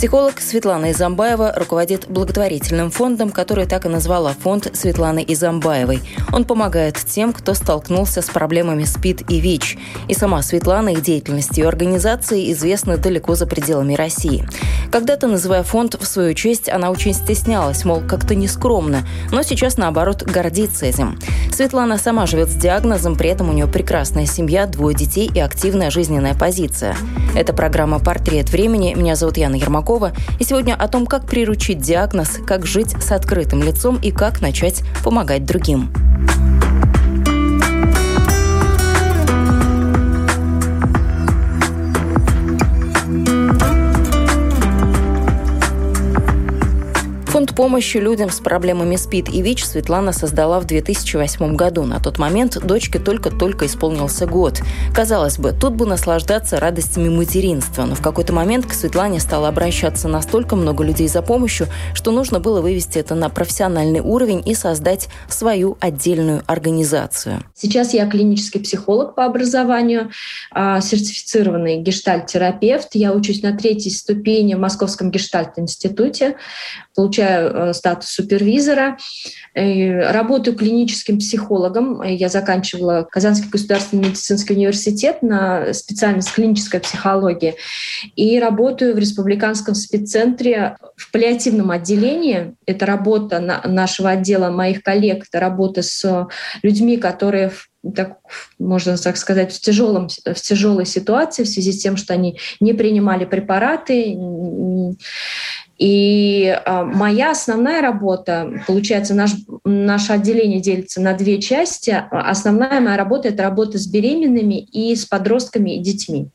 Психолог Светлана Изамбаева руководит благотворительным фондом, который так и назвала фонд Светланы Изамбаевой. Он помогает тем, кто столкнулся с проблемами СПИД и ВИЧ. И сама Светлана и деятельность ее организации известны далеко за пределами России. Когда-то, называя фонд в свою честь, она очень стеснялась, мол, как-то нескромно, но сейчас, наоборот, гордится этим. Светлана сама живет с диагнозом, при этом у нее прекрасная семья, двое детей и активная жизненная позиция. Это программа «Портрет времени». Меня зовут Яна Ермакова. Пирогова. И сегодня о том, как приручить диагноз, как жить с открытым лицом и как начать помогать другим. Фонд помощи людям с проблемами СПИД и ВИЧ Светлана создала в 2008 году. На тот момент дочке только-только исполнился год. Казалось бы, тут бы наслаждаться радостями материнства, но в какой-то момент к Светлане стало обращаться настолько много людей за помощью, что нужно было вывести это на профессиональный уровень и создать свою отдельную организацию. Сейчас я клинический психолог по образованию, а, сертифицированный гештальт-терапевт. Я учусь на третьей ступени в Московском гештальт-институте, получаю Э, статус супервизора. Работаю клиническим психологом. Я заканчивала Казанский государственный медицинский университет на специальность клиническая психология. И работаю в республиканском спеццентре в паллиативном отделении. Это работа нашего отдела, моих коллег, это работа с людьми, которые так, можно так сказать, в, тяжелом, в тяжелой ситуации в связи с тем, что они не принимали препараты, и э, моя основная работа, получается, наш, наше отделение делится на две части. Основная моя работа — это работа с беременными и с подростками и детьми.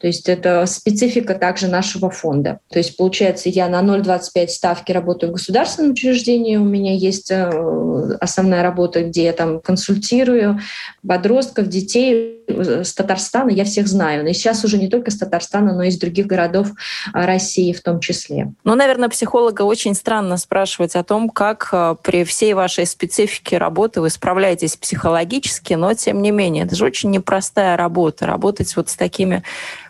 То есть это специфика также нашего фонда. То есть получается, я на 0,25 ставки работаю в государственном учреждении, у меня есть э, основная работа, где я там консультирую подростков, детей э, с Татарстана, я всех знаю. И сейчас уже не только с Татарстана, но и из других городов э, России в том числе. Ну, наверное, психолога очень странно спрашивать о том, как при всей вашей специфике работы вы справляетесь психологически, но тем не менее, это же очень непростая работа, работать вот с такими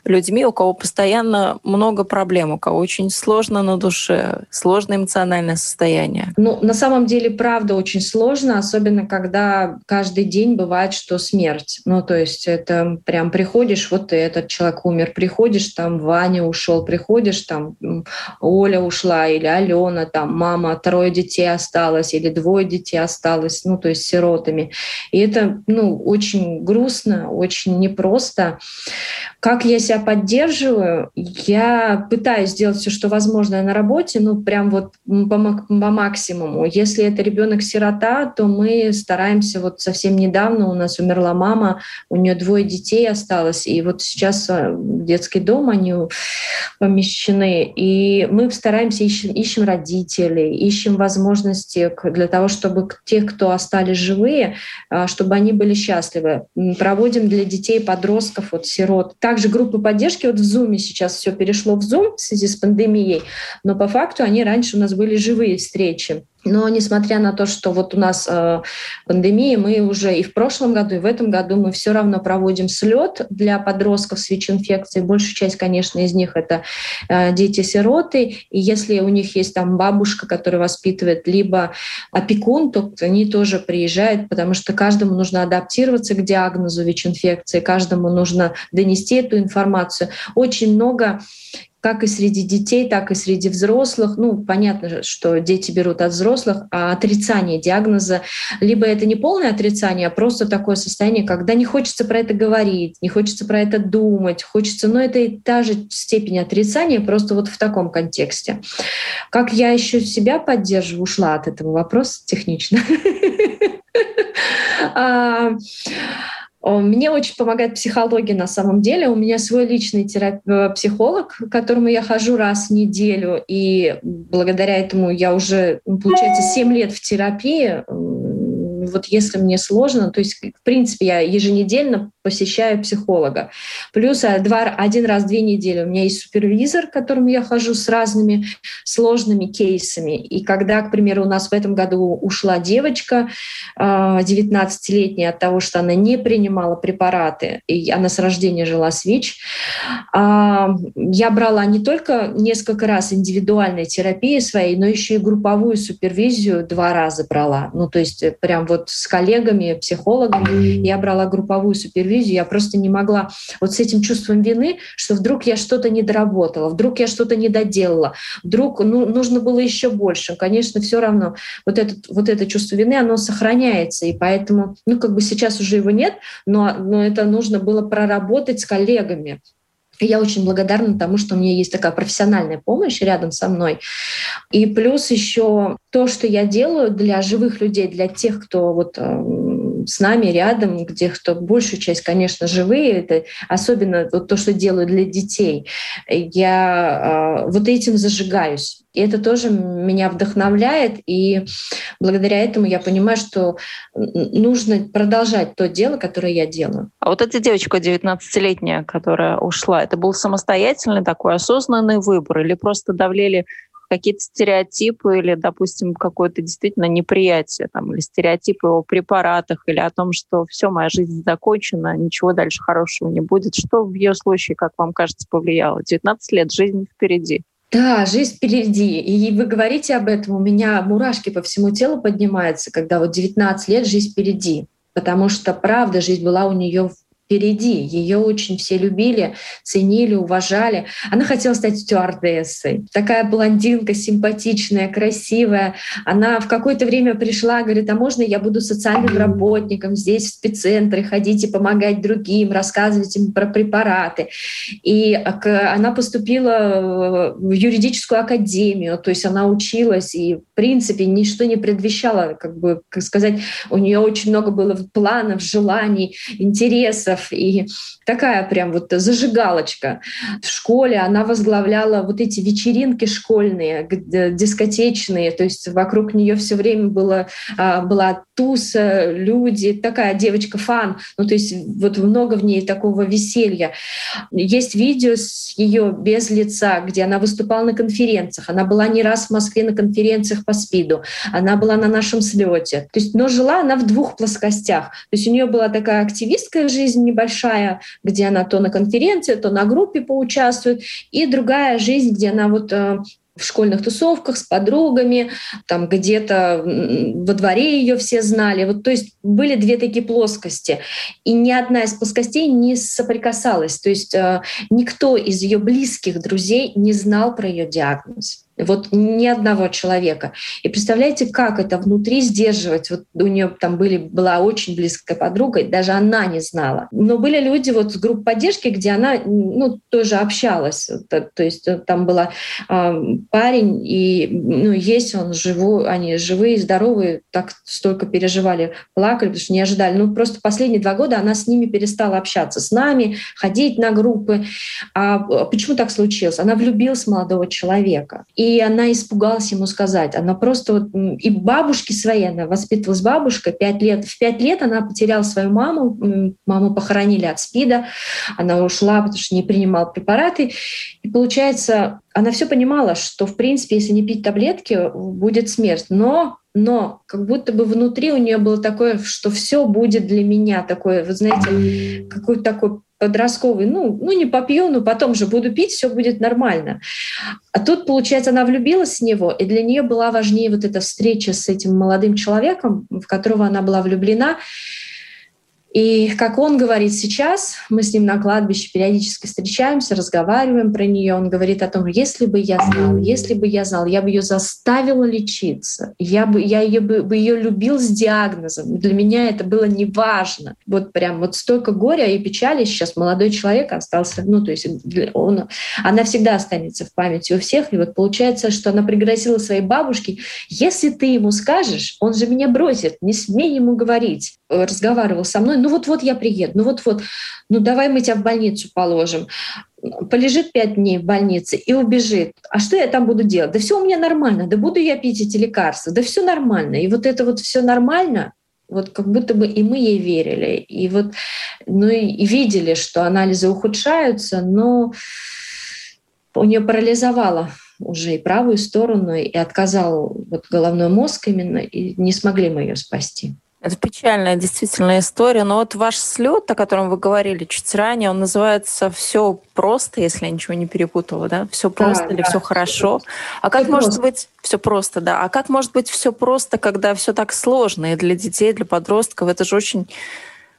людьми, у кого постоянно много проблем, у кого очень сложно на душе, сложное эмоциональное состояние? Ну, на самом деле, правда, очень сложно, особенно когда каждый день бывает, что смерть. Ну, то есть это прям приходишь, вот этот человек умер, приходишь, там Ваня ушел, приходишь, там Оля ушла, или Алена, там мама, трое детей осталось, или двое детей осталось, ну, то есть сиротами. И это, ну, очень грустно, очень непросто. Как я себя поддерживаю? Я пытаюсь сделать все, что возможно на работе, ну, прям вот по, по максимуму. Если это ребенок-сирота, то мы стараемся, вот совсем недавно у нас умерла мама, у нее двое детей осталось, и вот сейчас в детский дом они помещены, и мы стараемся, ищем, ищем родителей, ищем возможности для того, чтобы тех, кто остались живые, а, чтобы они были счастливы. Проводим для детей, подростков, вот сирот. Также группы поддержки, вот в Zoom сейчас все перешло в Zoom в связи с пандемией, но по факту они раньше у нас были живые встречи. Но несмотря на то, что вот у нас э, пандемия, мы уже и в прошлом году, и в этом году мы все равно проводим слет для подростков с ВИЧ-инфекцией. Большая часть, конечно, из них это э, дети-сироты. И если у них есть там бабушка, которая воспитывает, либо опекун, то они тоже приезжают, потому что каждому нужно адаптироваться к диагнозу ВИЧ-инфекции, каждому нужно донести эту информацию. Очень много как и среди детей, так и среди взрослых. Ну, понятно, что дети берут от взрослых, а отрицание диагноза, либо это не полное отрицание, а просто такое состояние, когда не хочется про это говорить, не хочется про это думать, хочется, но это и та же степень отрицания, просто вот в таком контексте. Как я еще себя поддерживаю, ушла от этого вопроса технично. Мне очень помогает психология на самом деле. У меня свой личный терап... Э, психолог, к которому я хожу раз в неделю, и благодаря этому я уже, получается, 7 лет в терапии вот если мне сложно, то есть, в принципе, я еженедельно посещаю психолога. Плюс э, два, один раз в две недели у меня есть супервизор, к которому я хожу с разными сложными кейсами. И когда, к примеру, у нас в этом году ушла девочка 19-летняя э, от того, что она не принимала препараты, и она с рождения жила с ВИЧ, а, я брала не только несколько раз индивидуальной терапии своей, но еще и групповую супервизию два раза брала. Ну, то есть э, прям вот с коллегами, психологами я брала групповую супервизию, я просто не могла вот с этим чувством вины, что вдруг я что-то не доработала, вдруг я что-то не доделала, вдруг ну, нужно было еще больше. Конечно, все равно вот, этот, вот это чувство вины, оно сохраняется, и поэтому, ну, как бы сейчас уже его нет, но, но это нужно было проработать с коллегами, я очень благодарна тому, что у меня есть такая профессиональная помощь рядом со мной. И плюс еще то, что я делаю для живых людей, для тех, кто вот эм, с нами рядом, где кто большую часть, конечно, живые, это особенно вот то, что делаю для детей. Я э, вот этим зажигаюсь. И это тоже меня вдохновляет, и благодаря этому я понимаю, что нужно продолжать то дело, которое я делаю. А вот эта девочка 19-летняя, которая ушла, это был самостоятельный такой осознанный выбор или просто давлели какие-то стереотипы или, допустим, какое-то действительно неприятие там, или стереотипы о препаратах или о том, что все, моя жизнь закончена, ничего дальше хорошего не будет. Что в ее случае, как вам кажется, повлияло? 19 лет, жизнь впереди. Да, жизнь впереди. И вы говорите об этом, у меня мурашки по всему телу поднимаются, когда вот 19 лет жизнь впереди. Потому что, правда, жизнь была у нее впереди. Ее очень все любили, ценили, уважали. Она хотела стать стюардессой. Такая блондинка, симпатичная, красивая. Она в какое-то время пришла, говорит, а можно я буду социальным работником здесь, в спеццентре, ходить и помогать другим, рассказывать им про препараты. И она поступила в юридическую академию, то есть она училась, и в принципе ничто не предвещало, как бы, как сказать, у нее очень много было планов, желаний, интересов, концертов, и такая прям вот зажигалочка. В школе она возглавляла вот эти вечеринки школьные, дискотечные, то есть вокруг нее все время было, а, была туса, люди, такая девочка-фан, ну то есть вот много в ней такого веселья. Есть видео с ее без лица, где она выступала на конференциях, она была не раз в Москве на конференциях по СПИДу, она была на нашем слете. То есть, но жила она в двух плоскостях. То есть у нее была такая активистская жизнь небольшая, где она то на конференции, то на группе поучаствует, и другая жизнь, где она вот э, в школьных тусовках с подругами, там где-то во дворе ее все знали. Вот, то есть были две такие плоскости. И ни одна из плоскостей не соприкасалась. То есть э, никто из ее близких друзей не знал про ее диагноз. Вот ни одного человека. И представляете, как это внутри сдерживать? Вот у нее там были, была очень близкая подруга, и даже она не знала. Но были люди вот с групп поддержки, где она ну, тоже общалась. То, то есть э, там была э, парень, и ну, есть он живой, они живые, здоровые, так столько переживали, плакали, потому что не ожидали. Ну, просто последние два года она с ними перестала общаться, с нами, ходить на группы. А почему так случилось? Она влюбилась в молодого человека. И и она испугалась ему сказать. Она просто вот, и бабушки своей, она воспитывалась бабушка, пять лет. В пять лет она потеряла свою маму, маму похоронили от СПИДа, она ушла, потому что не принимала препараты. И получается, она все понимала, что, в принципе, если не пить таблетки, будет смерть. Но но как будто бы внутри у нее было такое, что все будет для меня такое, вы знаете, какой-то такой подростковый, ну, ну не попью, но потом же буду пить, все будет нормально. А тут, получается, она влюбилась в него, и для нее была важнее вот эта встреча с этим молодым человеком, в которого она была влюблена. И как он говорит сейчас, мы с ним на кладбище периодически встречаемся, разговариваем про нее. Он говорит о том, если бы я знал, если бы я знал, я бы ее заставила лечиться, я бы, я ее бы, бы ее любил с диагнозом. Для меня это было не важно. Вот прям вот столько горя и печали сейчас молодой человек остался, ну то есть он, она всегда останется в памяти у всех. И вот получается, что она пригрозила своей бабушке, если ты ему скажешь, он же меня бросит, не смей ему говорить. Разговаривал со мной, ну вот-вот я приеду, ну вот-вот, ну давай мы тебя в больницу положим. Полежит пять дней в больнице и убежит. А что я там буду делать? Да все у меня нормально, да буду я пить эти лекарства, да все нормально. И вот это вот все нормально, вот как будто бы и мы ей верили. И вот, ну и видели, что анализы ухудшаются, но у нее парализовало уже и правую сторону, и отказал вот головной мозг именно, и не смогли мы ее спасти. Это печальная действительно история. Но вот ваш слет, о котором вы говорили чуть ранее, он называется «Все просто», если я ничего не перепутала, да? «Все просто» да, или да. «Все хорошо». А как все может просто. быть все просто, да? А как может быть все просто, когда все так сложно и для детей, и для подростков? Это же очень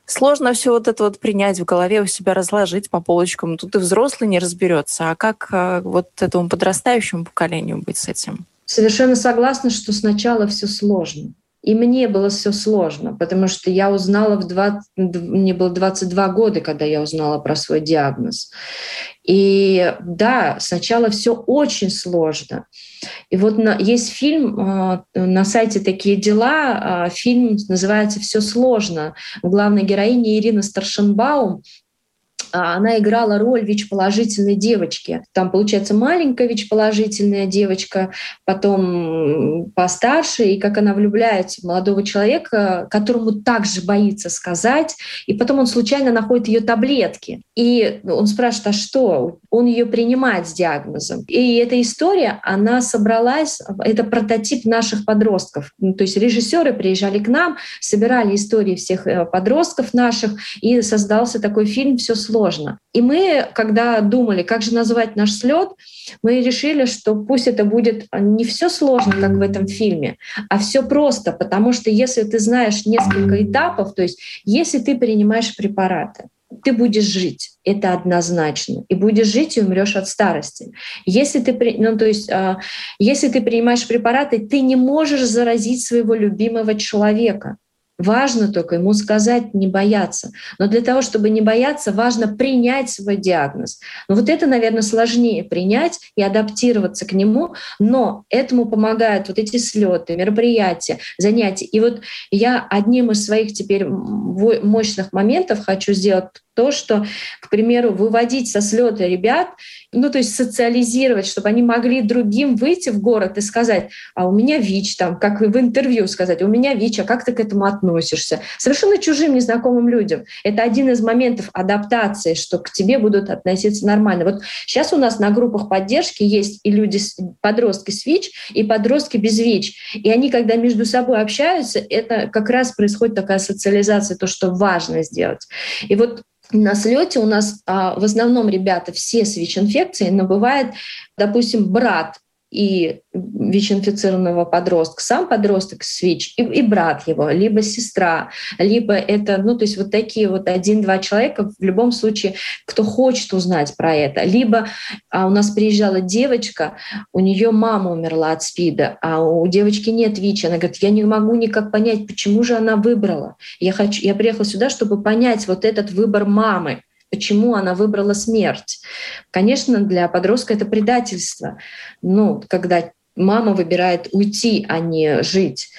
сложно все вот это вот принять в голове, у себя разложить по полочкам. Тут и взрослый не разберется. А как э, вот этому подрастающему поколению быть с этим? Совершенно согласна, что сначала все сложно. И мне было все сложно, потому что я узнала в 20, мне было 22 года, когда я узнала про свой диагноз. И да, сначала все очень сложно. И вот на, есть фильм э, на сайте «Такие дела», э, фильм называется «Все сложно». Главная героиня Ирина Старшенбаум, она играла роль ВИЧ-положительной девочки. Там, получается, маленькая ВИЧ-положительная девочка, потом постарше, и как она влюбляется в молодого человека, которому также боится сказать, и потом он случайно находит ее таблетки. И он спрашивает, а что? Он ее принимает с диагнозом. И эта история, она собралась, это прототип наших подростков. Ну, то есть режиссеры приезжали к нам, собирали истории всех э, подростков наших, и создался такой фильм «Все сложно» сложно. И мы, когда думали, как же назвать наш слет, мы решили, что пусть это будет не все сложно, как в этом фильме, а все просто, потому что если ты знаешь несколько этапов, то есть если ты принимаешь препараты, ты будешь жить, это однозначно, и будешь жить и умрешь от старости. Если ты, ну, то есть, э, если ты принимаешь препараты, ты не можешь заразить своего любимого человека. Важно только ему сказать, не бояться. Но для того, чтобы не бояться, важно принять свой диагноз. Но вот это, наверное, сложнее принять и адаптироваться к нему, но этому помогают вот эти слеты, мероприятия, занятия. И вот я одним из своих теперь мощных моментов хочу сделать то, что, к примеру, выводить со слета ребят, ну, то есть социализировать, чтобы они могли другим выйти в город и сказать, а у меня ВИЧ, там, как в интервью сказать, у меня ВИЧ, а как ты к этому относишься? Совершенно чужим, незнакомым людям. Это один из моментов адаптации, что к тебе будут относиться нормально. Вот сейчас у нас на группах поддержки есть и люди, подростки с ВИЧ, и подростки без ВИЧ. И они, когда между собой общаются, это как раз происходит такая социализация, то, что важно сделать. И вот на слете у нас а, в основном ребята все с ВИЧ-инфекцией, но бывает, допустим, брат и ВИЧ-инфицированного подростка, сам подросток с ВИЧ и, и брат его, либо сестра, либо это, ну, то есть вот такие вот один-два человека в любом случае, кто хочет узнать про это. Либо а у нас приезжала девочка, у нее мама умерла от СПИДа, а у девочки нет ВИЧ. Она говорит, я не могу никак понять, почему же она выбрала. Я, хочу, я приехала сюда, чтобы понять вот этот выбор мамы почему она выбрала смерть. Конечно, для подростка это предательство. Ну, когда мама выбирает уйти, а не жить.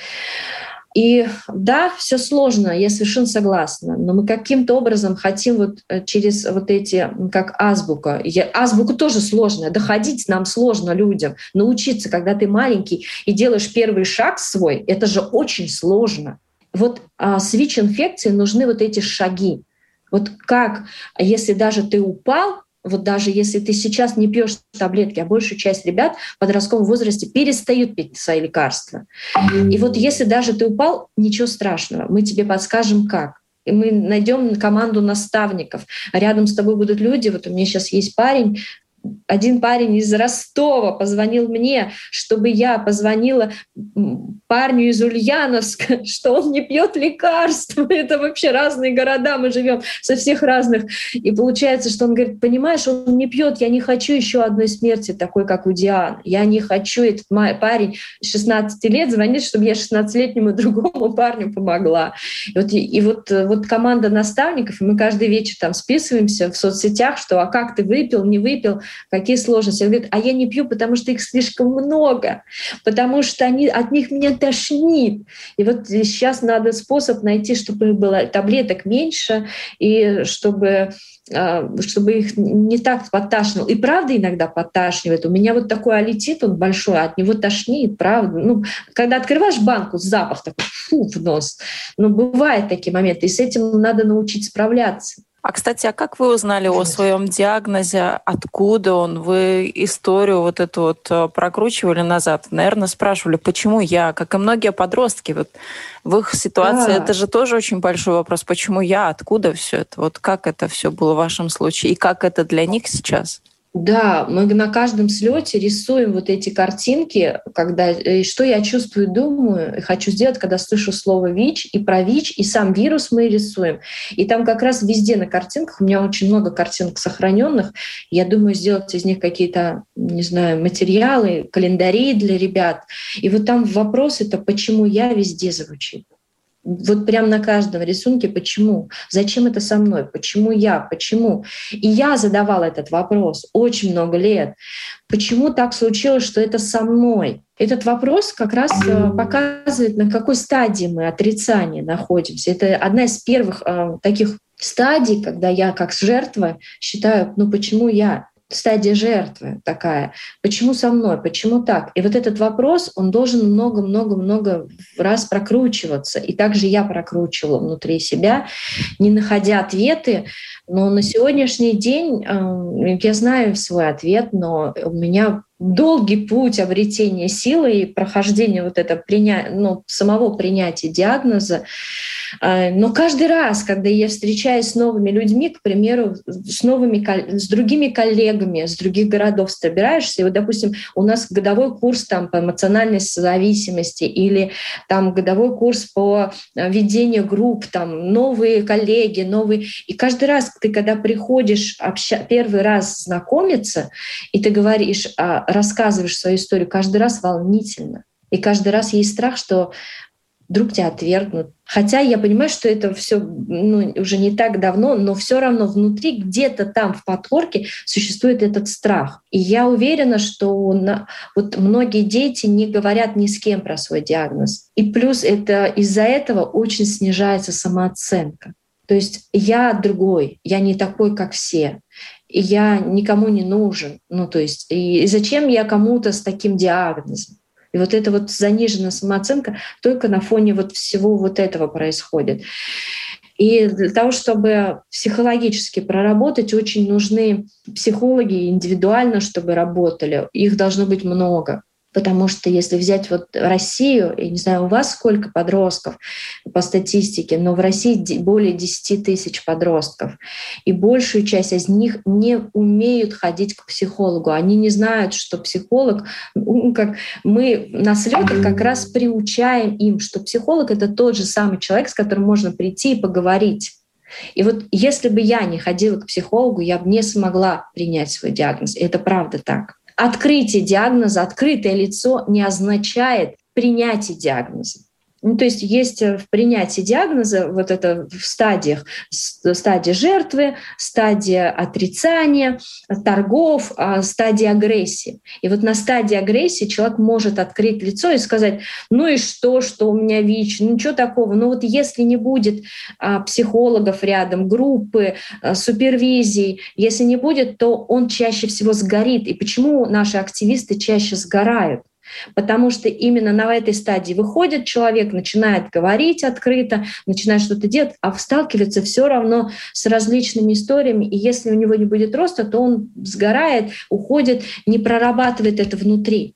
И да, все сложно, я совершенно согласна, но мы каким-то образом хотим вот э, через вот эти, как азбука, я, азбука тоже сложная, доходить нам сложно людям, научиться, когда ты маленький и делаешь первый шаг свой, это же очень сложно. Вот а, с ВИЧ-инфекцией нужны вот эти шаги. Вот как, если даже ты упал, вот даже если ты сейчас не пьешь таблетки, а большую часть ребят в подростковом возрасте перестают пить свои лекарства. И вот если даже ты упал, ничего страшного, мы тебе подскажем как. И мы найдем команду наставников. Рядом с тобой будут люди. Вот у меня сейчас есть парень, один парень из Ростова позвонил мне, чтобы я позвонила парню из Ульяновска, что он не пьет лекарства. Это вообще разные города, мы живем со всех разных. И получается, что он говорит, понимаешь, он не пьет, я не хочу еще одной смерти, такой, как у Дианы. Я не хочу, этот парень 16 лет звонит, чтобы я 16-летнему другому парню помогла. И вот, и вот, вот команда наставников, мы каждый вечер там списываемся в соцсетях, что а как ты выпил, не выпил, какие сложности. Он говорит, а я не пью, потому что их слишком много, потому что они, от них меня тошнит. И вот сейчас надо способ найти, чтобы было таблеток меньше, и чтобы а, чтобы их не так подташнило. И правда иногда подташнивает. У меня вот такой аллетит, он большой, от него тошнит, правда. Ну, когда открываешь банку, запах такой, фу, в нос. Но ну, бывают такие моменты, и с этим надо научить справляться. А, кстати, а как вы узнали о своем диагнозе? Откуда он? Вы историю вот эту вот э, прокручивали назад? Наверное, спрашивали, почему я? Как и многие подростки. Вот в их ситуации да. это же тоже очень большой вопрос. Почему я? Откуда все это? Вот как это все было в вашем случае? И как это для них сейчас? Да, мы на каждом слете рисуем вот эти картинки, когда и что я чувствую, думаю, и хочу сделать, когда слышу слово ВИЧ, и про ВИЧ, и сам вирус мы рисуем. И там как раз везде на картинках, у меня очень много картинок сохраненных, я думаю сделать из них какие-то, не знаю, материалы, календари для ребят. И вот там вопрос это, почему я везде звучит. Вот прям на каждом рисунке, почему? Зачем это со мной? Почему я? Почему? И я задавала этот вопрос очень много лет. Почему так случилось, что это со мной? Этот вопрос как раз э, показывает, на какой стадии мы отрицания находимся. Это одна из первых э, таких стадий, когда я как жертва считаю, ну почему я? Стадия жертвы такая. Почему со мной? Почему так? И вот этот вопрос, он должен много-много-много раз прокручиваться. И также я прокручивала внутри себя, не находя ответы. Но на сегодняшний день э, я знаю свой ответ, но у меня долгий путь обретения силы и прохождения вот этого приня... ну, самого принятия диагноза. А, но каждый раз, когда я встречаюсь с новыми людьми, к примеру, с новыми, с другими коллегами с других городов собираешься, и вот, допустим, у нас годовой курс там по эмоциональной зависимости или там годовой курс по а, ведению групп, там новые коллеги, новые, и каждый раз ты, когда приходишь обща... первый раз знакомиться, и ты говоришь, а, рассказываешь свою историю, каждый раз волнительно. И каждый раз есть страх, что вдруг тебя отвергнут. Хотя я понимаю, что это все ну, уже не так давно, но все равно внутри, где-то там в подпорке существует этот страх. И я уверена, что на, вот многие дети не говорят ни с кем про свой диагноз. И плюс это из-за этого очень снижается самооценка. То есть я другой, я не такой, как все я никому не нужен. Ну, то есть, и зачем я кому-то с таким диагнозом? И вот эта вот заниженная самооценка только на фоне вот всего вот этого происходит. И для того, чтобы психологически проработать, очень нужны психологи индивидуально, чтобы работали. Их должно быть много. Потому что если взять вот Россию, я не знаю, у вас сколько подростков по статистике, но в России более 10 тысяч подростков. И большую часть из них не умеют ходить к психологу. Они не знают, что психолог, ну, как мы на слетах как раз приучаем им, что психолог — это тот же самый человек, с которым можно прийти и поговорить. И вот если бы я не ходила к психологу, я бы не смогла принять свой диагноз. И это правда так. Открытие диагноза, открытое лицо не означает принятие диагноза. Ну, то есть есть э, в принятии диагноза вот это в стадиях, стадия жертвы, стадия отрицания, торгов, а, стадия агрессии. И вот на стадии агрессии человек может открыть лицо и сказать, ну и что, что у меня ВИЧ, ну ничего такого. Но вот если не будет а, психологов рядом, группы, а, супервизии, если не будет, то он чаще всего сгорит. И почему наши активисты чаще сгорают? Потому что именно на этой стадии выходит человек, начинает говорить открыто, начинает что-то делать, а сталкивается все равно с различными историями. И если у него не будет роста, то он сгорает, уходит, не прорабатывает это внутри.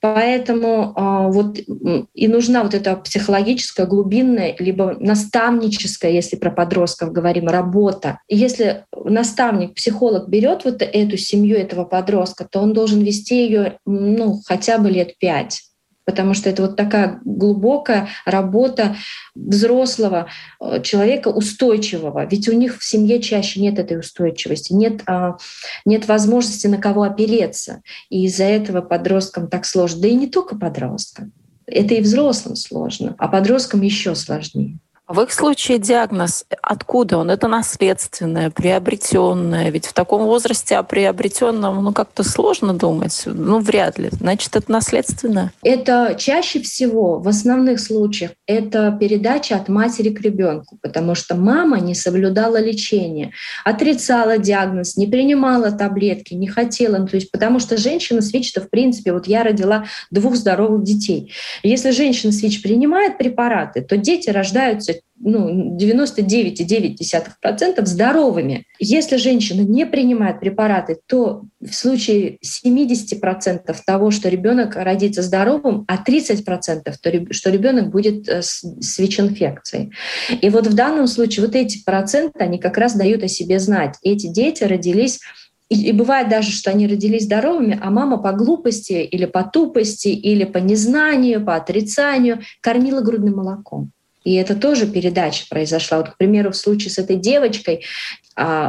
Поэтому а, вот и нужна вот эта психологическая, глубинная, либо наставническая, если про подростков говорим, работа. И если наставник, психолог берет вот эту семью этого подростка, то он должен вести ее ну, хотя бы лет пять потому что это вот такая глубокая работа взрослого э, человека, устойчивого. Ведь у них в семье чаще нет этой устойчивости, нет, а, нет возможности на кого опереться. И из-за этого подросткам так сложно. Да и не только подросткам. Это и взрослым сложно, а подросткам еще сложнее. В их случае диагноз откуда он? Это наследственное, приобретенное. Ведь в таком возрасте о приобретенном ну, как-то сложно думать. Ну, вряд ли. Значит, это наследственное? Это чаще всего, в основных случаях, это передача от матери к ребенку, потому что мама не соблюдала лечение, отрицала диагноз, не принимала таблетки, не хотела. Ну, то есть, потому что женщина с ВИЧ, в принципе, вот я родила двух здоровых детей. Если женщина с ВИЧ принимает препараты, то дети рождаются ну, 99,9% здоровыми. Если женщина не принимает препараты, то в случае 70% того, что ребенок родится здоровым, а 30% что ребенок будет э, с ВИЧ-инфекцией. И вот в данном случае вот эти проценты, они как раз дают о себе знать. Эти дети родились и бывает даже, что они родились здоровыми, а мама по глупости или по тупости, или по незнанию, по отрицанию кормила грудным молоком. И это тоже передача произошла. Вот, к примеру, в случае с этой девочкой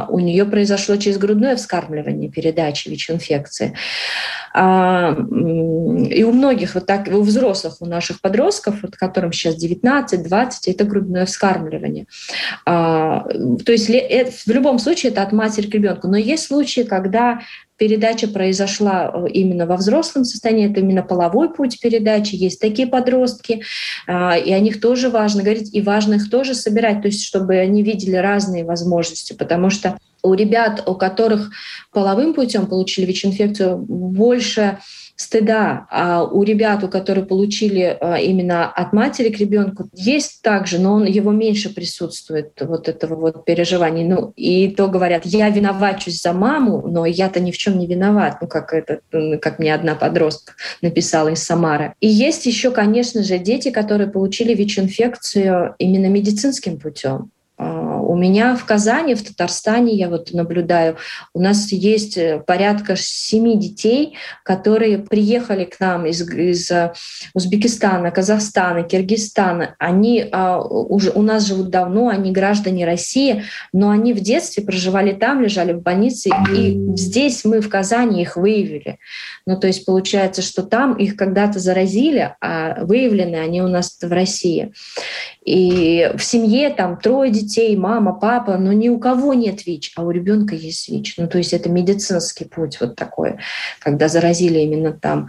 у нее произошло через грудное вскармливание передачи ВИЧ-инфекции. А, и у многих, вот так, у взрослых, у наших подростков, вот, которым сейчас 19-20, это грудное вскармливание. А, то есть э, в любом случае это от матери к ребенку. Но есть случаи, когда передача произошла э, именно во взрослом состоянии, это именно половой путь передачи. Есть такие подростки, а, и о них тоже важно говорить, и важно их тоже собирать, то есть чтобы они видели разные возможности, потому что у ребят, у которых половым путем получили ВИЧ-инфекцию, больше стыда. А у ребят, у которых получили а, именно от матери к ребенку, есть также, но он, его меньше присутствует, вот этого вот переживания. Ну, и то говорят, я виновачусь за маму, но я-то ни в чем не виноват, ну, как, это, как мне одна подростка написала из Самары. И есть еще, конечно же, дети, которые получили ВИЧ-инфекцию именно медицинским путем. А, у меня в Казани, в Татарстане, я вот наблюдаю, у нас есть э, порядка семи детей, которые приехали к нам из, из э, Узбекистана, Казахстана, Киргизстана. Они а, уже у нас живут давно, они граждане России, но они в детстве проживали там, лежали в больнице, и здесь мы в Казани их выявили. Ну, то есть получается, что там их когда-то заразили, а выявлены они у нас в России. И в семье там трое детей, мама, папа, но ни у кого нет ВИЧ, а у ребенка есть ВИЧ. Ну, то есть это медицинский путь вот такой, когда заразили именно там.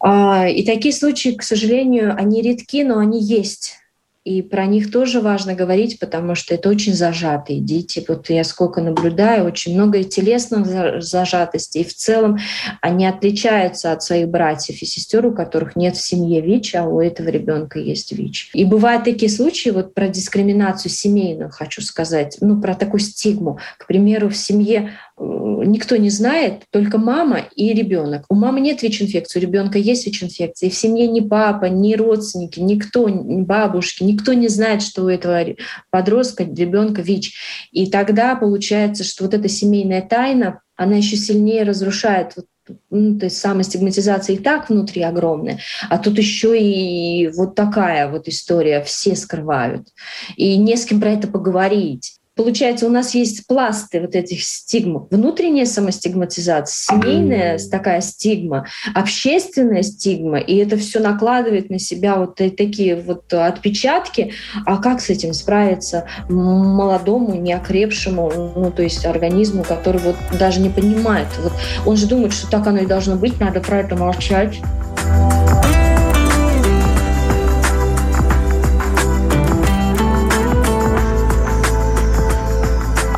А, и такие случаи, к сожалению, они редки, но они есть. И про них тоже важно говорить, потому что это очень зажатые дети. Вот я сколько наблюдаю, очень много телесных зажатостей. И в целом они отличаются от своих братьев и сестер, у которых нет в семье ВИЧ, а у этого ребенка есть ВИЧ. И бывают такие случаи, вот про дискриминацию семейную хочу сказать, ну, про такую стигму. К примеру, в семье никто не знает, только мама и ребенок. У мамы нет ВИЧ-инфекции, у ребенка есть ВИЧ-инфекция. И в семье ни папа, ни родственники, никто, ни бабушки, никто не знает, что у этого подростка, ребенка ВИЧ. И тогда получается, что вот эта семейная тайна, она еще сильнее разрушает вот ну, то есть самая стигматизация и так внутри огромная, а тут еще и вот такая вот история, все скрывают. И не с кем про это поговорить. Получается, у нас есть пласты вот этих стигм. Внутренняя самостигматизация, семейная такая стигма, общественная стигма, и это все накладывает на себя вот такие вот отпечатки. А как с этим справиться молодому, неокрепшему, ну, то есть организму, который вот даже не понимает. Вот он же думает, что так оно и должно быть, надо про это молчать.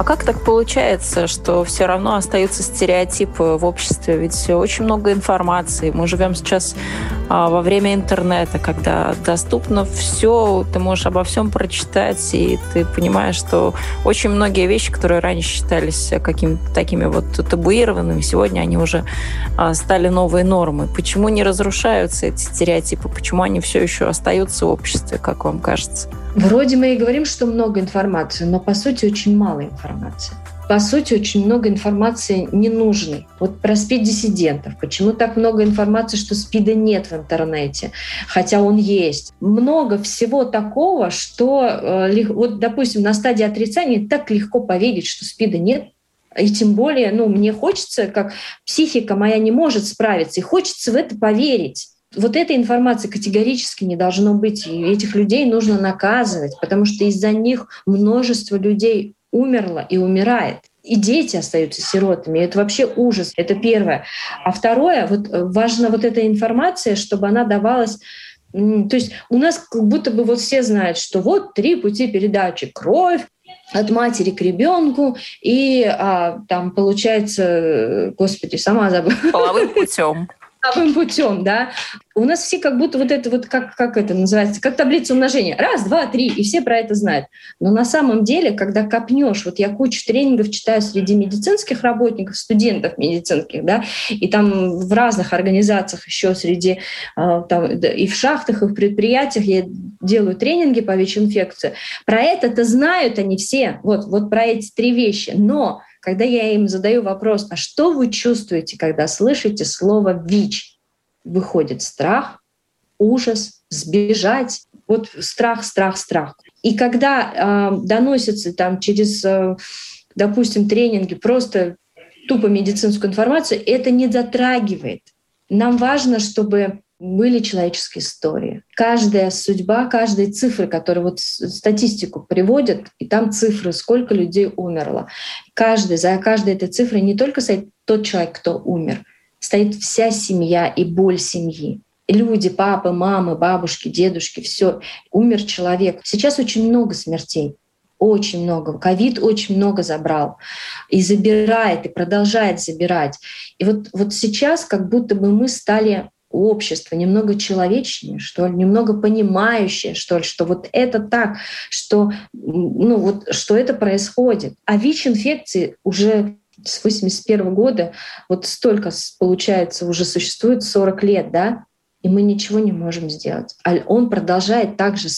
Как так получается, что все равно остаются стереотипы в обществе? Ведь очень много информации. Мы живем сейчас а, во время интернета, когда доступно все, ты можешь обо всем прочитать, и ты понимаешь, что очень многие вещи, которые раньше считались какими-то такими вот табуированными, сегодня они уже а, стали новой нормой. Почему не разрушаются эти стереотипы? Почему они все еще остаются в обществе, как вам кажется? Вроде мы и говорим, что много информации, но по сути очень мало информации. По сути, очень много информации ненужной. Вот про СПИД-диссидентов. Почему так много информации, что СПИДа нет в интернете, хотя он есть? Много всего такого, что, э, вот, допустим, на стадии отрицания так легко поверить, что СПИДа нет, и тем более, ну, мне хочется, как психика моя не может справиться, и хочется в это поверить вот этой информации категорически не должно быть. И этих людей нужно наказывать, потому что из-за них множество людей умерло и умирает и дети остаются сиротами. Это вообще ужас. Это первое. А второе, вот э, важна вот эта информация, чтобы она давалась то есть у нас как будто бы вот все знают, что вот три пути передачи. Кровь, от матери к ребенку, и а, там получается, э, господи, сама забыла. Половым путем половым путем, да. У нас все как будто вот это вот, как, как это называется, как таблица умножения. Раз, два, три, и все про это знают. Но на самом деле, когда копнешь, вот я кучу тренингов читаю среди медицинских работников, студентов медицинских, да, и там в разных организациях еще среди, а, там, и в шахтах, и в предприятиях я делаю тренинги по ВИЧ-инфекции. Про это-то знают они все, вот, вот про эти три вещи. Но когда я им задаю вопрос, а что вы чувствуете, когда слышите слово ВИЧ? Выходит страх, ужас, сбежать. Вот страх, страх, страх. И когда э, доносится там через, э, допустим, тренинги просто тупо медицинскую информацию, это не затрагивает. Нам важно, чтобы были человеческие истории. Каждая судьба, каждая цифра, которая вот статистику приводят, и там цифры, сколько людей умерло. Каждый, за каждой этой цифрой не только стоит тот человек, кто умер, стоит вся семья и боль семьи. Люди, папы, мамы, бабушки, дедушки, все. Умер человек. Сейчас очень много смертей. Очень много. Ковид очень много забрал. И забирает, и продолжает забирать. И вот, вот сейчас как будто бы мы стали общество немного человечнее, что ли, немного понимающее, что ли, что вот это так, что, ну, вот, что это происходит. А ВИЧ-инфекции уже с 81 года, вот столько, получается, уже существует 40 лет, да, и мы ничего не можем сделать. А он продолжает также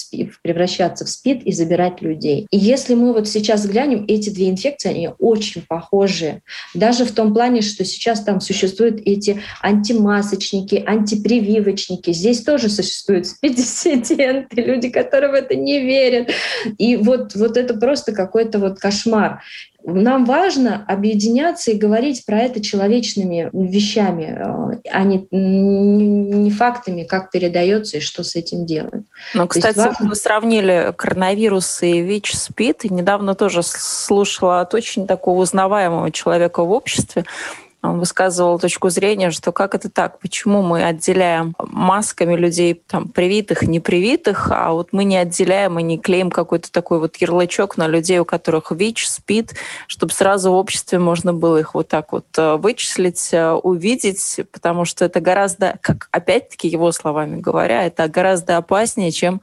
превращаться в СПИД и забирать людей. И если мы вот сейчас глянем, эти две инфекции, они очень похожи. Даже в том плане, что сейчас там существуют эти антимасочники, антипрививочники. Здесь тоже существуют спидисиденты, люди, которые в это не верят. И вот, вот это просто какой-то вот кошмар. Нам важно объединяться и говорить про это человечными вещами, э, а не, не фактами, как передается и что с этим делать. Ну, кстати, важно... вы сравнили коронавирус и ВИЧ-СПИД. И недавно тоже слушала от очень такого узнаваемого человека в обществе, высказывал точку зрения, что как это так, почему мы отделяем масками людей там привитых, непривитых, а вот мы не отделяем и не клеим какой-то такой вот ярлычок на людей, у которых ВИЧ, СПИД, чтобы сразу в обществе можно было их вот так вот э, вычислить, э, увидеть, потому что это гораздо, как опять-таки его словами говоря, это гораздо опаснее, чем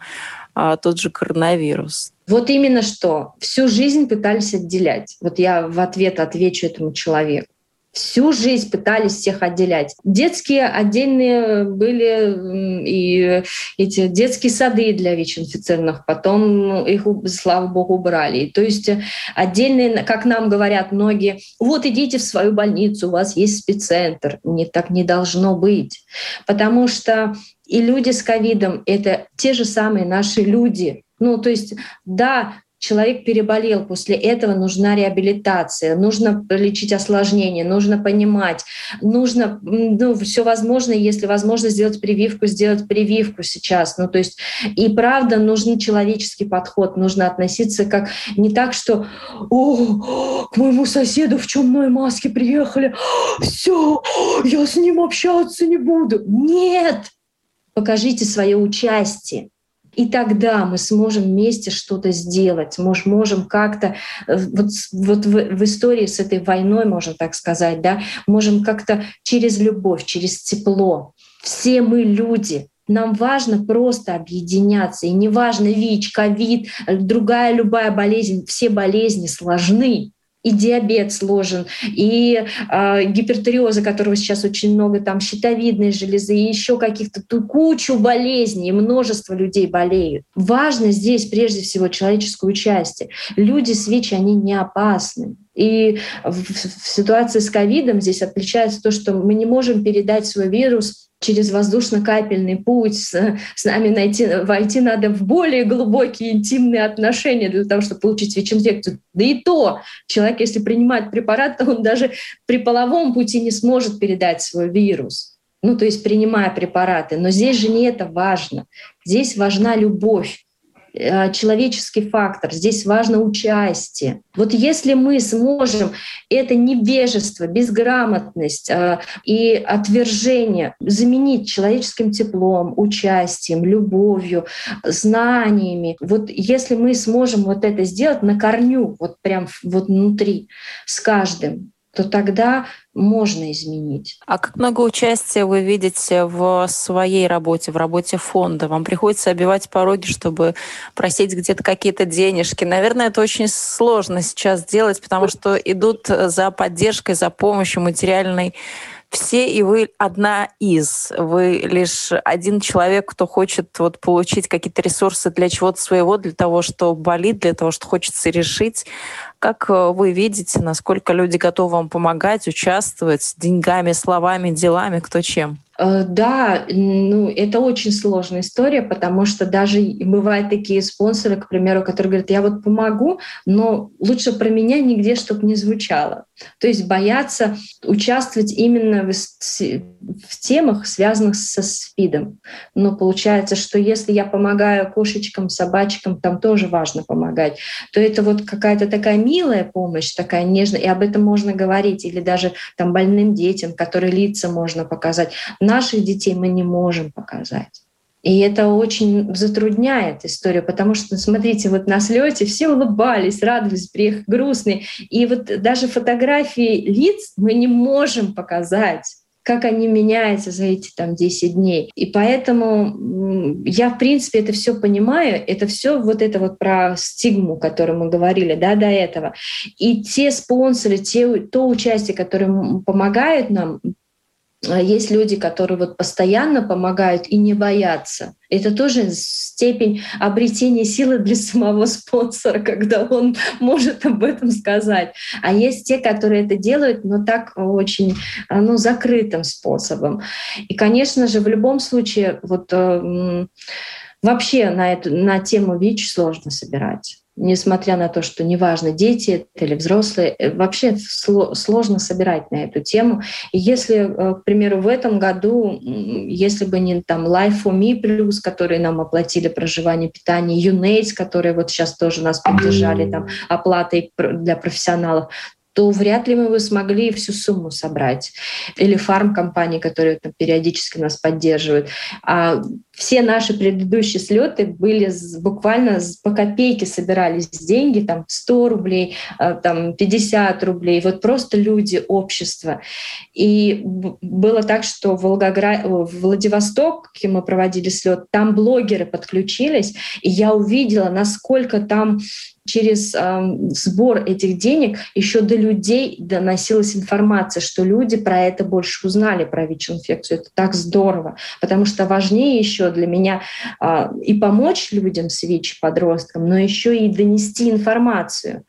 а, тот же коронавирус. Вот именно что. Всю жизнь пытались отделять. Вот я в ответ отвечу этому человеку всю жизнь пытались всех отделять. Детские отдельные были и эти детские сады для ВИЧ-инфицированных, потом их, слава богу, убрали. То есть отдельные, как нам говорят многие, вот идите в свою больницу, у вас есть спеццентр. Не так не должно быть. Потому что и люди с ковидом — это те же самые наши люди. Ну, то есть, да, человек переболел, после этого нужна реабилитация, нужно лечить осложнения, нужно понимать, нужно ну, все возможное, если возможно сделать прививку, сделать прививку сейчас. Ну, то есть и правда нужен человеческий подход, нужно относиться как не так, что «О, к моему соседу в чумной маске приехали, все, я с ним общаться не буду». Нет! Покажите свое участие и тогда мы сможем вместе что-то сделать, мы можем как-то, э, вот, вот в, в истории с этой войной, можно так сказать, да, можем как-то через любовь, через тепло. Все мы люди, нам важно просто объединяться. И неважно ВИЧ, ковид, другая любая болезнь, все болезни сложны и диабет сложен, и э, гипертиреоза, которого сейчас очень много, там щитовидной железы, и еще каких-то кучу болезней, и множество людей болеют. Важно здесь прежде всего человеческое участие. Люди с ВИЧ, они не опасны. И в, в ситуации с ковидом здесь отличается то, что мы не можем передать свой вирус через воздушно-капельный путь, с, с нами найти, войти надо в более глубокие интимные отношения для того, чтобы получить ВИЧ-инфекцию. Да и то, человек, если принимает препарат, то он даже при половом пути не сможет передать свой вирус. ну, то есть принимая препараты. Но здесь же не это важно. Здесь важна любовь человеческий фактор, здесь важно участие. Вот если мы сможем это невежество, безграмотность э, и отвержение заменить человеческим теплом, участием, любовью, знаниями, вот если мы сможем вот это сделать на корню, вот прям вот внутри, с каждым, то тогда можно изменить. А как много участия вы видите в своей работе, в работе фонда? Вам приходится обивать пороги, чтобы просить где-то какие-то денежки? Наверное, это очень сложно сейчас делать, потому что идут за поддержкой, за помощью материальной все, и вы одна из. Вы лишь один человек, кто хочет вот получить какие-то ресурсы для чего-то своего, для того, что болит, для того, что хочется решить. Как э, вы видите, насколько люди готовы вам помогать, участвовать деньгами, словами, делами, кто чем? Э, да, ну это очень сложная история, потому что даже бывают такие спонсоры, к примеру, которые говорят, я вот помогу, но лучше про меня нигде, чтобы не звучало. То есть боятся участвовать именно в, в темах, связанных со СПИДом. Но получается, что если я помогаю кошечкам, собачкам, там тоже важно помогать, то это вот какая-то такая милая помощь, такая нежная, и об этом можно говорить, или даже там больным детям, которые лица можно показать наших детей мы не можем показать. И это очень затрудняет историю, потому что, смотрите, вот на слете все улыбались, радовались, приехали грустные. И вот даже фотографии лиц мы не можем показать как они меняются за эти там 10 дней. И поэтому я, в принципе, это все понимаю. Это все вот это вот про стигму, о которой мы говорили да, до этого. И те спонсоры, те, то участие, которое помогают нам есть люди, которые вот постоянно помогают и не боятся. Это тоже степень обретения силы для самого спонсора, когда он может об этом сказать. А есть те, которые это делают, но так очень ну, закрытым способом. И, конечно же, в любом случае, вот э, вообще на, эту, на тему ВИЧ сложно собирать несмотря на то, что неважно, дети или взрослые, э, вообще сложно собирать на эту тему. И если, э, к примеру, в этом году, если бы не там Life for Me Plus, которые нам оплатили проживание, питание, UNAIDS, которые вот сейчас тоже нас поддержали там оплатой для профессионалов, то вряд ли мы бы смогли всю сумму собрать. Или фармкомпании, которые там, периодически нас поддерживают. А все наши предыдущие слеты были буквально по копейке собирались деньги, там 100 рублей, э, там 50 рублей, вот просто люди, общество. И было так, что в, Волгоград... в Владивостоке мы проводили слет, там блогеры подключились, и я увидела, насколько там через э, сбор этих денег еще до людей доносилась информация, что люди про это больше узнали, про ВИЧ-инфекцию. Это так здорово, потому что важнее еще для меня э, и помочь людям с ВИЧ, подросткам, но еще и донести информацию.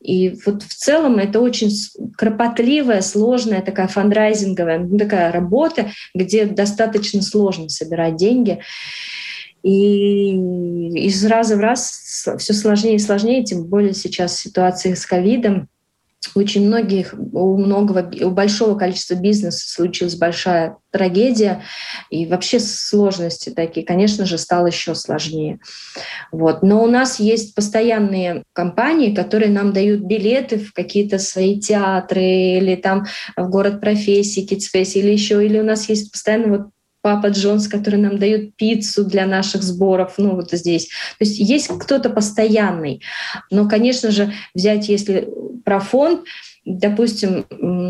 И вот в целом это очень кропотливая, сложная такая фандрайзинговая ну, такая работа, где достаточно сложно собирать деньги. И из раза в раз все сложнее и сложнее, тем более сейчас ситуация с ковидом. Очень многих, у многого, у большого количества бизнеса случилась большая трагедия и вообще сложности такие, конечно же, стало еще сложнее. Вот. Но у нас есть постоянные компании, которые нам дают билеты в какие-то свои театры или там в город профессии, Kidspace или еще, или у нас есть постоянно вот Папа Джонс, который нам дает пиццу для наших сборов, ну вот здесь. То есть есть кто-то постоянный. Но, конечно же, взять, если про фонд, допустим,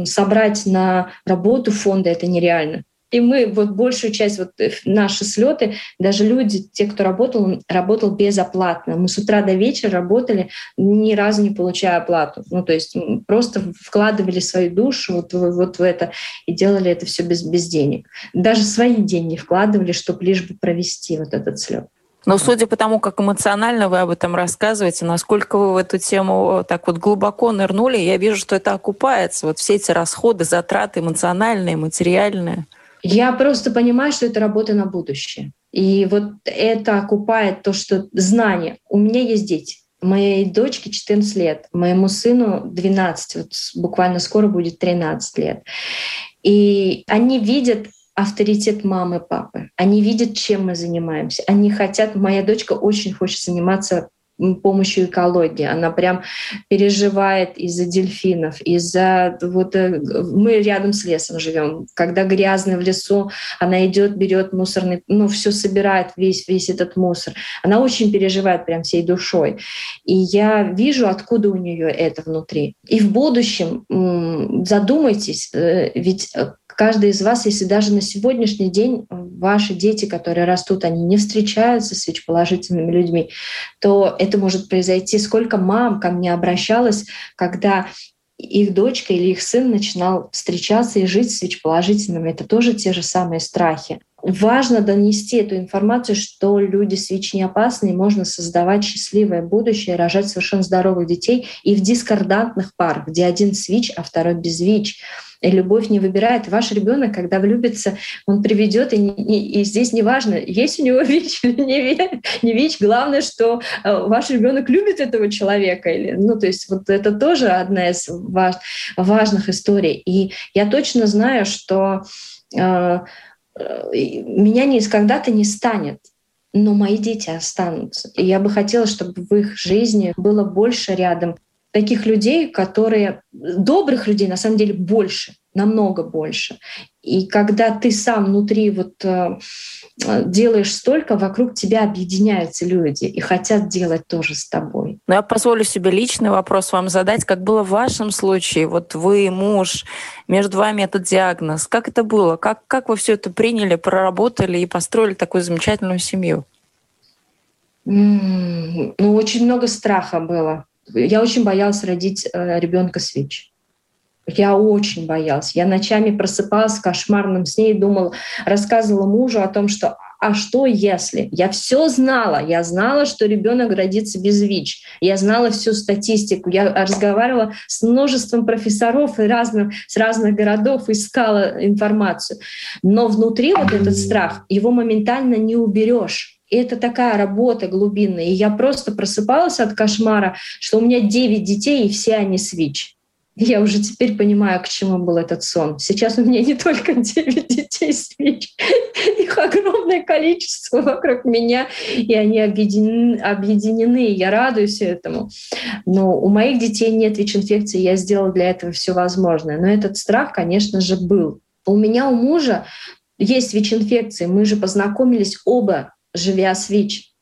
собрать на работу фонда это нереально. И мы вот большую часть, вот э, наши слеты, даже люди, те, кто работал, работал безоплатно. Мы с утра до вечера работали, ни разу не получая оплату. Ну, то есть просто вкладывали свою душу вот, вот в это и делали это все без, без денег. Даже свои деньги вкладывали, чтобы лишь бы провести вот этот слет. Но судя по тому, как эмоционально вы об этом рассказываете, насколько вы в эту тему так вот глубоко нырнули, я вижу, что это окупается. Вот все эти расходы, затраты эмоциональные, материальные. Я просто понимаю, что это работа на будущее. И вот это окупает то, что знание. У меня есть дети. Моей дочке 14 лет, моему сыну 12, вот буквально скоро будет 13 лет. И они видят авторитет мамы, папы. Они видят, чем мы занимаемся. Они хотят, моя дочка очень хочет заниматься помощью экологии. Она прям переживает из-за дельфинов, из-за вот э, мы рядом с лесом живем. Когда грязно в лесу, она идет, берет мусорный, ну все собирает весь весь этот мусор. Она очень переживает прям всей душой. И я вижу, откуда у нее это внутри. И в будущем задумайтесь, э, ведь э, каждый из вас, если даже на сегодняшний день ваши дети, которые растут, они не встречаются с ВИЧ-положительными людьми, то это может произойти. Сколько мам ко мне обращалось, когда их дочка или их сын начинал встречаться и жить с ВИЧ-положительными. Это тоже те же самые страхи. Важно донести эту информацию, что люди с ВИЧ не опасны, и можно создавать счастливое будущее, рожать совершенно здоровых детей и в дискордантных парах, где один с ВИЧ, а второй без ВИЧ и любовь не выбирает. Ваш ребенок, когда влюбится, он приведет, и, и, и здесь не важно, есть у него ВИЧ или не, не ВИЧ. Главное, что э, ваш ребенок любит этого человека. Или, ну, то есть вот это тоже одна из важ, важных историй. И я точно знаю, что э, э меня не когда-то не станет но мои дети останутся. И я бы хотела, чтобы в их жизни было больше рядом таких людей, которые добрых людей на самом деле больше, намного больше. И когда ты сам внутри вот э, делаешь столько, вокруг тебя объединяются люди и хотят делать тоже с тобой. Но я позволю себе личный вопрос вам задать, как было в вашем случае. Вот вы, муж, между вами этот диагноз. Как это было? Как, как вы все это приняли, проработали и построили такую замечательную семью? Mm, ну, очень много страха было я очень боялась родить э, ребенка с ВИЧ. Я очень боялась. Я ночами просыпалась в кошмарном сне и думала, рассказывала мужу о том, что а что если? Я все знала. Я знала, что ребенок родится без ВИЧ. Я знала всю статистику. Я разговаривала с множеством профессоров и разных, с разных городов, искала информацию. Но внутри вот этот страх, его моментально не уберешь. И это такая работа глубинная. И я просто просыпалась от кошмара, что у меня 9 детей, и все они с ВИЧ. Я уже теперь понимаю, к чему был этот сон. Сейчас у меня не только 9 детей с ВИЧ, их огромное количество вокруг меня, и они объединены, объединены, я радуюсь этому. Но у моих детей нет ВИЧ-инфекции, я сделала для этого все возможное. Но этот страх, конечно же, был. У меня, у мужа есть ВИЧ-инфекция. Мы же познакомились оба живя с ВИЧ.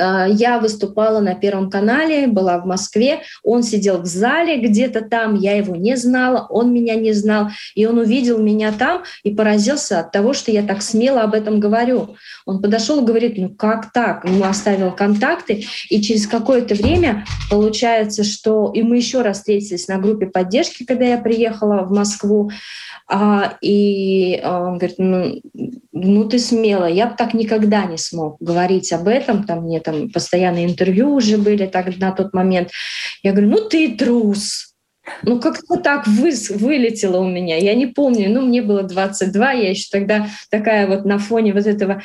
А, я выступала на Первом канале, была в Москве. Он сидел в зале где-то там, я его не знала, он меня не знал. И он увидел меня там и поразился от того, что я так смело об этом говорю. Он подошел и говорит, ну как так? Ему оставил контакты. И через какое-то время получается, что... И мы еще раз встретились на группе поддержки, когда я приехала в Москву. А, и он говорит, ну, ну ты смело, я бы так никогда не смог говорить об этом, там мне там постоянные интервью уже были так, на тот момент. Я говорю, ну ты трус, ну, как-то так вы, вылетело у меня. Я не помню, ну, мне было 22, я еще тогда такая вот на фоне вот этого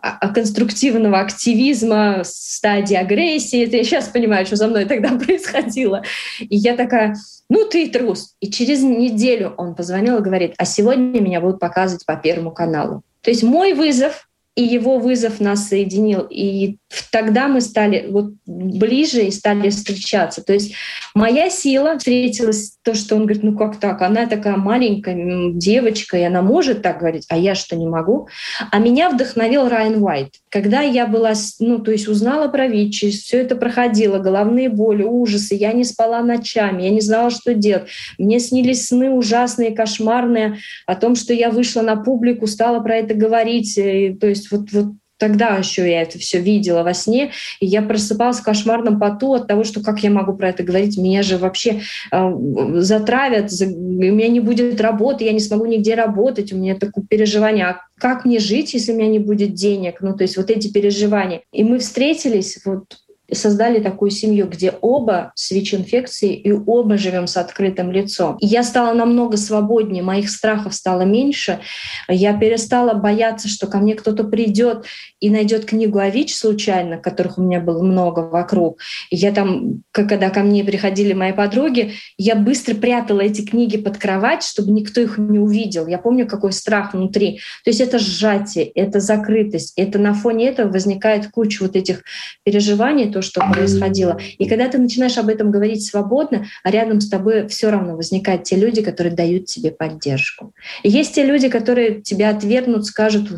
а, а, конструктивного активизма, стадии агрессии. Это я сейчас понимаю, что за мной тогда происходило. И я такая, ну, ты трус. И через неделю он позвонил и говорит, а сегодня меня будут показывать по Первому каналу. То есть мой вызов и его вызов нас соединил. И тогда мы стали вот ближе и стали встречаться. То есть моя сила встретилась то, что он говорит, ну как так, она такая маленькая девочка, и она может так говорить, а я что не могу. А меня вдохновил Райан Уайт. Когда я была, ну то есть узнала про ВИЧ, все это проходило, головные боли, ужасы, я не спала ночами, я не знала, что делать. Мне снились сны ужасные, кошмарные о том, что я вышла на публику, стала про это говорить. И, то есть вот, вот Тогда еще я это все видела во сне, и я просыпалась в кошмарном поту от того, что как я могу про это говорить, меня же вообще э, затравят, за, у меня не будет работы, я не смогу нигде работать, у меня такое переживание, а как мне жить, если у меня не будет денег, ну то есть вот эти переживания. И мы встретились вот создали такую семью, где оба с ВИЧ-инфекцией и оба живем с открытым лицом. Я стала намного свободнее, моих страхов стало меньше. Я перестала бояться, что ко мне кто-то придет и найдет книгу о ВИЧ случайно, которых у меня было много вокруг. Я там, когда ко мне приходили мои подруги, я быстро прятала эти книги под кровать, чтобы никто их не увидел. Я помню, какой страх внутри. То есть это сжатие, это закрытость. Это на фоне этого возникает куча вот этих переживаний, то, что происходило. И когда ты начинаешь об этом говорить свободно, а рядом с тобой все равно возникают те люди, которые дают тебе поддержку. И есть те люди, которые тебя отвергнут, скажут,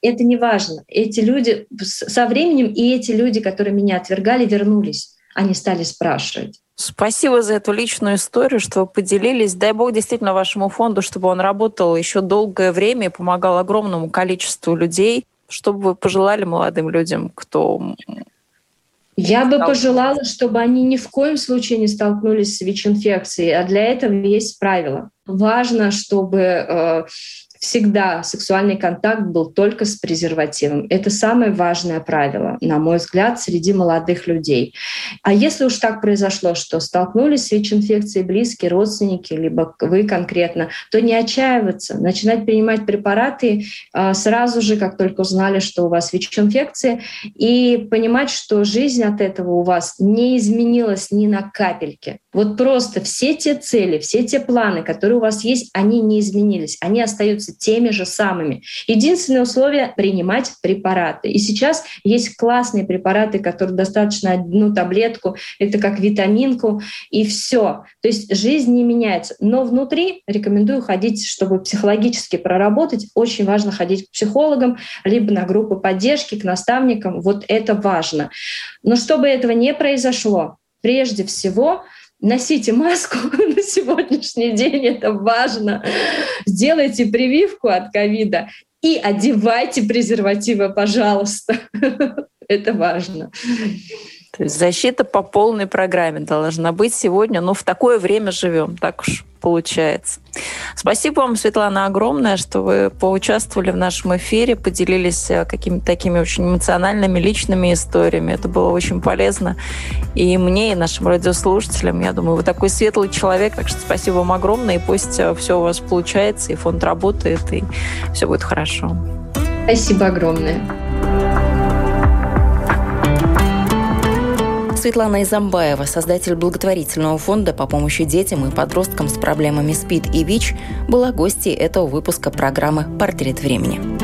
это не важно. Эти люди со временем, и эти люди, которые меня отвергали, вернулись. Они стали спрашивать. Спасибо за эту личную историю, что вы поделились. Дай бог действительно вашему фонду, чтобы он работал еще долгое время и помогал огромному количеству людей. Что бы вы пожелали молодым людям, кто я бы пожелала, чтобы они ни в коем случае не столкнулись с ВИЧ-инфекцией, а для этого есть правила. Важно, чтобы э, всегда сексуальный контакт был только с презервативом. Это самое важное правило, на мой взгляд, среди молодых людей. А если уж так произошло, что столкнулись с ВИЧ-инфекцией близкие, родственники, либо вы конкретно, то не отчаиваться, начинать принимать препараты а, сразу же, как только узнали, что у вас ВИЧ-инфекция, и понимать, что жизнь от этого у вас не изменилась ни на капельке. Вот просто все те цели, все те планы, которые у вас есть, они не изменились, они остаются теми же самыми. Единственное условие — принимать препараты. И сейчас есть классные препараты, которые достаточно одну таблетку, это как витаминку, и все. То есть жизнь не меняется. Но внутри рекомендую ходить, чтобы психологически проработать. Очень важно ходить к психологам, либо на группы поддержки, к наставникам. Вот это важно. Но чтобы этого не произошло, прежде всего — носите маску на сегодняшний день, это важно. Сделайте прививку от ковида и одевайте презервативы, пожалуйста. Это важно. То есть защита по полной программе должна быть сегодня. Ну, в такое время живем, так уж получается. Спасибо вам, Светлана, огромное, что вы поучаствовали в нашем эфире, поделились э, какими-то такими очень эмоциональными, личными историями. Это было очень полезно и мне, и нашим радиослушателям. Я думаю, вы такой светлый человек, так что спасибо вам огромное, и пусть э, все у вас получается, и фонд работает, и все будет хорошо. Спасибо огромное. Светлана Изамбаева, создатель благотворительного фонда по помощи детям и подросткам с проблемами СПИД и ВИЧ, была гостьей этого выпуска программы «Портрет времени».